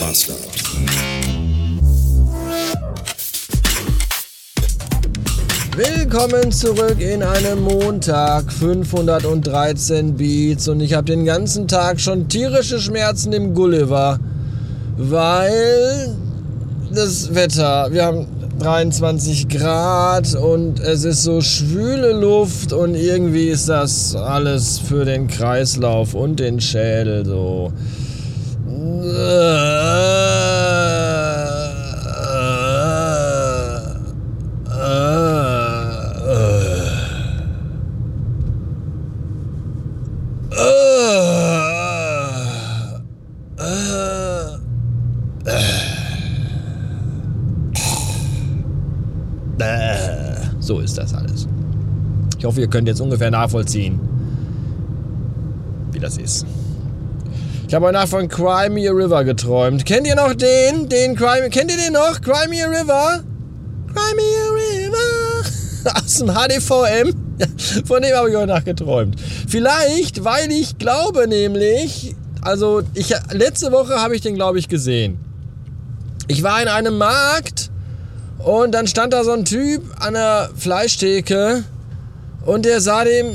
Master. Willkommen zurück in einem Montag, 513 Beats und ich habe den ganzen Tag schon tierische Schmerzen im Gulliver, weil das Wetter, wir haben 23 Grad und es ist so schwüle Luft und irgendwie ist das alles für den Kreislauf und den Schädel so. So ist das alles. Ich hoffe, ihr könnt jetzt ungefähr nachvollziehen, wie das ist. Ich habe Nacht von Crimea River geträumt. Kennt ihr noch den? Den Crimea, kennt ihr den noch? Crimea River? Crimea River? Aus dem HDVM? Von dem habe ich heute Nacht geträumt. Vielleicht, weil ich glaube nämlich, also ich, letzte Woche habe ich den, glaube ich, gesehen. Ich war in einem Markt und dann stand da so ein Typ an der Fleischtheke und der sah dem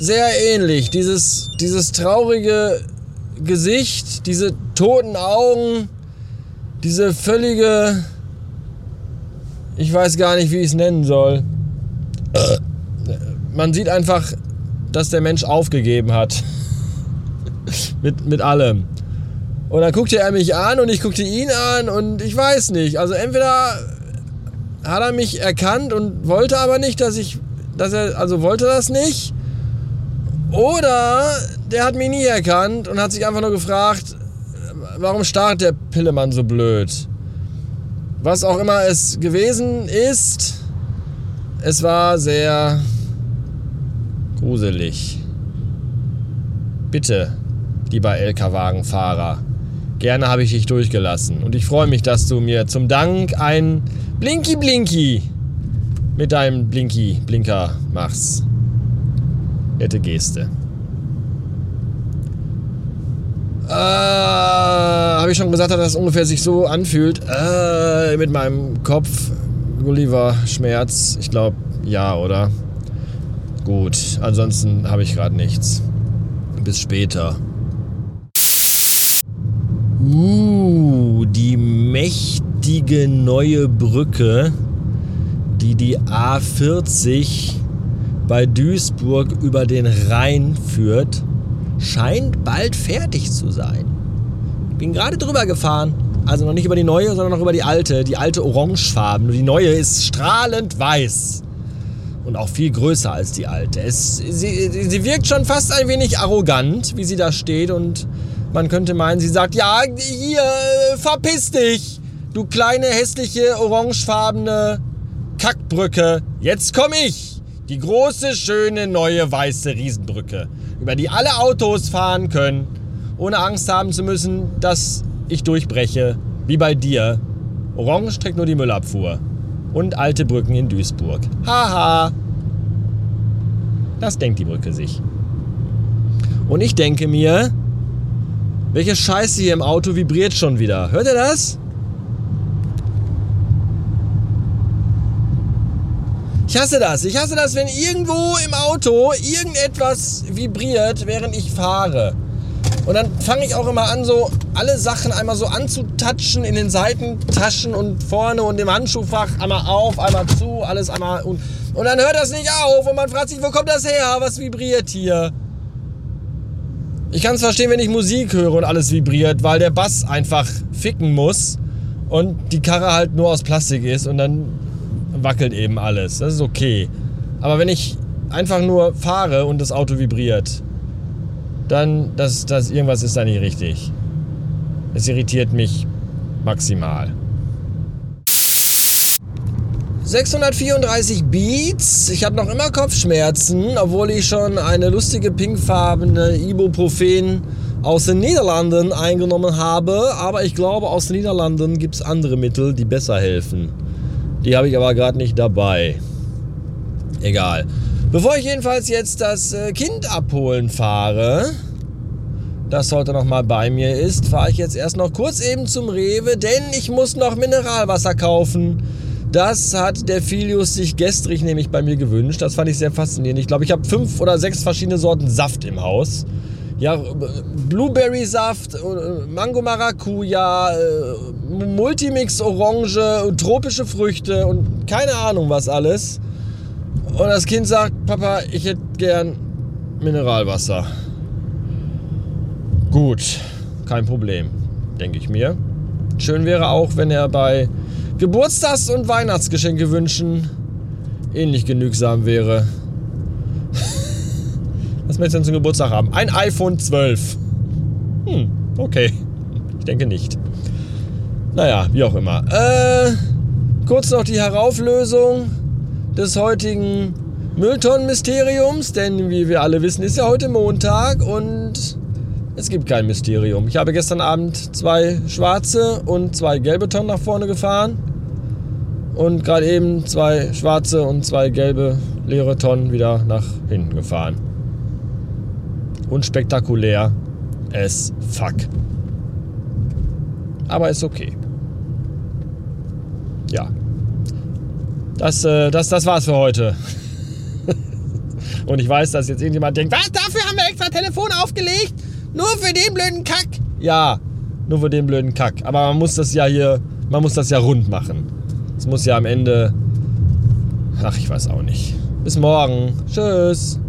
sehr ähnlich. Dieses, dieses traurige Gesicht, diese toten Augen, diese völlige, ich weiß gar nicht, wie ich es nennen soll. Man sieht einfach, dass der Mensch aufgegeben hat. mit, mit allem. Und dann guckte er mich an und ich guckte ihn an und ich weiß nicht. Also entweder hat er mich erkannt und wollte aber nicht, dass ich, dass er, also wollte das nicht. Oder der hat mich nie erkannt und hat sich einfach nur gefragt, warum starrt der Pillemann so blöd? Was auch immer es gewesen ist, es war sehr gruselig. Bitte, lieber LK-Wagenfahrer, gerne habe ich dich durchgelassen. Und ich freue mich, dass du mir zum Dank ein Blinky Blinky mit deinem Blinky Blinker machst. Nette Geste. Äh, Habe ich schon gesagt, dass das ungefähr sich so anfühlt. Äh, mit meinem Kopf. Gulliver Schmerz. Ich glaube, ja, oder? Gut. Ansonsten habe ich gerade nichts. Bis später. Mächtige neue Brücke, die die A40 bei Duisburg über den Rhein führt, scheint bald fertig zu sein. Ich bin gerade drüber gefahren. Also noch nicht über die neue, sondern noch über die alte. Die alte orangefarben. Die neue ist strahlend weiß. Und auch viel größer als die alte. Es, sie, sie wirkt schon fast ein wenig arrogant, wie sie da steht. Und man könnte meinen, sie sagt, ja, hier, verpiss dich. Du kleine, hässliche, orangefarbene Kackbrücke. Jetzt komm ich. Die große, schöne, neue, weiße Riesenbrücke, über die alle Autos fahren können, ohne Angst haben zu müssen, dass ich durchbreche, wie bei dir. Orange trägt nur die Müllabfuhr. Und alte Brücken in Duisburg. Haha. Das denkt die Brücke sich. Und ich denke mir, welche Scheiße hier im Auto vibriert schon wieder. Hört ihr das? Ich hasse das. Ich hasse das, wenn irgendwo im Auto irgendetwas vibriert, während ich fahre. Und dann fange ich auch immer an, so alle Sachen einmal so anzutatschen in den Seitentaschen und vorne und im Handschuhfach einmal auf, einmal zu, alles einmal. Und, und dann hört das nicht auf und man fragt sich, wo kommt das her? Was vibriert hier? Ich kann es verstehen, wenn ich Musik höre und alles vibriert, weil der Bass einfach ficken muss und die Karre halt nur aus Plastik ist und dann wackelt eben alles. Das ist okay. Aber wenn ich einfach nur fahre und das Auto vibriert, dann, das, das, irgendwas ist da nicht richtig. Es irritiert mich maximal. 634 Beats. Ich habe noch immer Kopfschmerzen, obwohl ich schon eine lustige pinkfarbene Ibuprofen aus den Niederlanden eingenommen habe. Aber ich glaube, aus den Niederlanden gibt es andere Mittel, die besser helfen. Die habe ich aber gerade nicht dabei. Egal. Bevor ich jedenfalls jetzt das äh, Kind abholen fahre, das heute noch mal bei mir ist, fahre ich jetzt erst noch kurz eben zum Rewe, denn ich muss noch Mineralwasser kaufen. Das hat der Filius sich gestrig nämlich bei mir gewünscht. Das fand ich sehr faszinierend. Ich glaube, ich habe fünf oder sechs verschiedene Sorten Saft im Haus. Ja, Blueberry-Saft, äh, Mango Maracuja, äh, Multimix Orange, tropische Früchte und keine Ahnung was alles. Und das Kind sagt, Papa, ich hätte gern Mineralwasser. Gut, kein Problem, denke ich mir. Schön wäre auch, wenn er bei Geburtstags- und Weihnachtsgeschenke wünschen ähnlich genügsam wäre. Was möchtest du denn zum Geburtstag haben? Ein iPhone 12. Hm, okay. Ich denke nicht. Naja, wie auch immer. Äh, kurz noch die Herauflösung des heutigen Mülltonnen-Mysteriums, denn wie wir alle wissen, ist ja heute Montag und es gibt kein Mysterium. Ich habe gestern Abend zwei schwarze und zwei gelbe Tonnen nach vorne gefahren. Und gerade eben zwei schwarze und zwei gelbe leere Tonnen wieder nach hinten gefahren. Unspektakulär as fuck. Aber ist okay. Ja. Das, äh, das, das war's für heute. und ich weiß, dass jetzt irgendjemand denkt, was, dafür haben wir extra Telefon aufgelegt? Nur für den blöden Kack. Ja, nur für den blöden Kack. Aber man muss das ja hier, man muss das ja rund machen. Es muss ja am Ende. Ach, ich weiß auch nicht. Bis morgen. Tschüss.